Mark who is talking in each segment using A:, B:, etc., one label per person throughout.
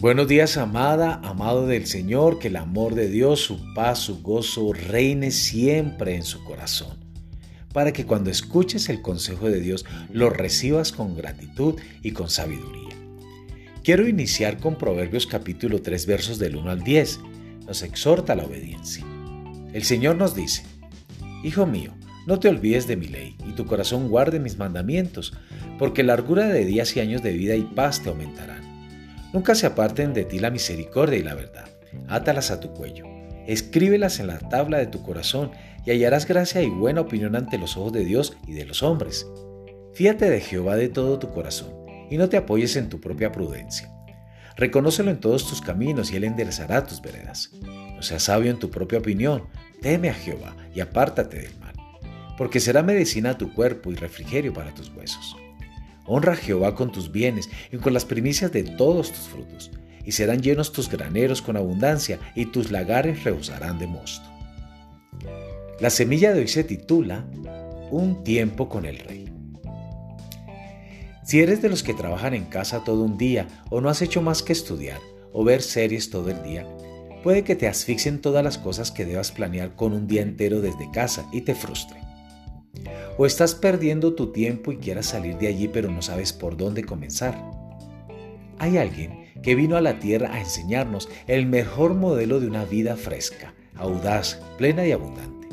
A: Buenos días, amada, amado del Señor, que el amor de Dios, su paz, su gozo reine siempre en su corazón, para que cuando escuches el consejo de Dios lo recibas con gratitud y con sabiduría. Quiero iniciar con Proverbios capítulo 3 versos del 1 al 10. Nos exhorta la obediencia. El Señor nos dice, Hijo mío, no te olvides de mi ley, y tu corazón guarde mis mandamientos, porque largura de días y años de vida y paz te aumentarán. Nunca se aparten de ti la misericordia y la verdad. Átalas a tu cuello. Escríbelas en la tabla de tu corazón y hallarás gracia y buena opinión ante los ojos de Dios y de los hombres. Fíate de Jehová de todo tu corazón y no te apoyes en tu propia prudencia. Reconócelo en todos tus caminos y Él enderezará tus veredas. No seas sabio en tu propia opinión, teme a Jehová y apártate del mal, porque será medicina a tu cuerpo y refrigerio para tus huesos. Honra a Jehová con tus bienes y con las primicias de todos tus frutos, y serán llenos tus graneros con abundancia, y tus lagares rebosarán de mosto. La semilla de hoy se titula Un tiempo con el rey. Si eres de los que trabajan en casa todo un día o no has hecho más que estudiar o ver series todo el día, puede que te asfixien todas las cosas que debas planear con un día entero desde casa y te frustre. O estás perdiendo tu tiempo y quieras salir de allí pero no sabes por dónde comenzar. Hay alguien que vino a la tierra a enseñarnos el mejor modelo de una vida fresca, audaz, plena y abundante.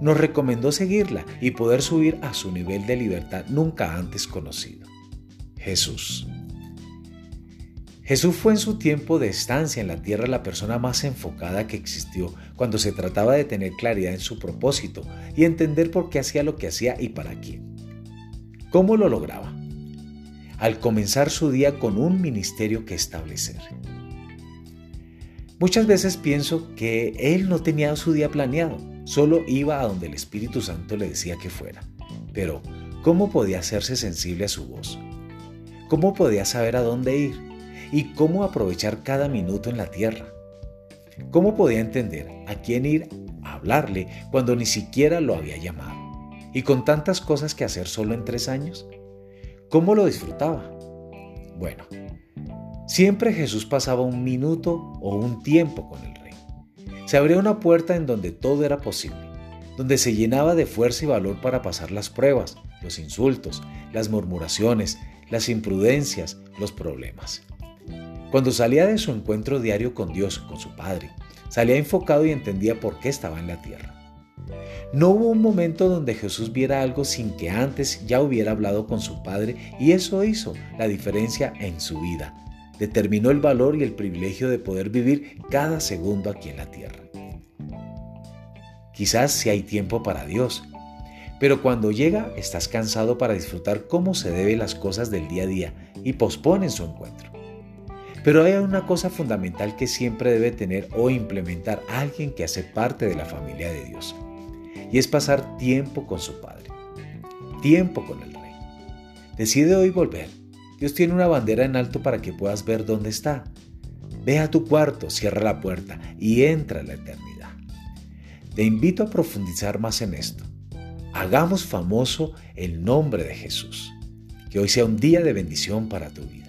A: Nos recomendó seguirla y poder subir a su nivel de libertad nunca antes conocido. Jesús. Jesús fue en su tiempo de estancia en la tierra la persona más enfocada que existió cuando se trataba de tener claridad en su propósito y entender por qué hacía lo que hacía y para quién. ¿Cómo lo lograba? Al comenzar su día con un ministerio que establecer. Muchas veces pienso que él no tenía su día planeado, solo iba a donde el Espíritu Santo le decía que fuera. Pero, ¿cómo podía hacerse sensible a su voz? ¿Cómo podía saber a dónde ir? Y cómo aprovechar cada minuto en la tierra. ¿Cómo podía entender a quién ir a hablarle cuando ni siquiera lo había llamado? Y con tantas cosas que hacer solo en tres años. ¿Cómo lo disfrutaba? Bueno, siempre Jesús pasaba un minuto o un tiempo con el rey. Se abría una puerta en donde todo era posible, donde se llenaba de fuerza y valor para pasar las pruebas, los insultos, las murmuraciones, las imprudencias, los problemas. Cuando salía de su encuentro diario con Dios, con su Padre, salía enfocado y entendía por qué estaba en la tierra. No hubo un momento donde Jesús viera algo sin que antes ya hubiera hablado con su Padre y eso hizo la diferencia en su vida. Determinó el valor y el privilegio de poder vivir cada segundo aquí en la tierra. Quizás si hay tiempo para Dios, pero cuando llega estás cansado para disfrutar cómo se deben las cosas del día a día y posponen su encuentro. Pero hay una cosa fundamental que siempre debe tener o implementar alguien que hace parte de la familia de Dios. Y es pasar tiempo con su Padre. Tiempo con el Rey. Decide hoy volver. Dios tiene una bandera en alto para que puedas ver dónde está. Ve a tu cuarto, cierra la puerta y entra en la eternidad. Te invito a profundizar más en esto. Hagamos famoso el nombre de Jesús. Que hoy sea un día de bendición para tu vida.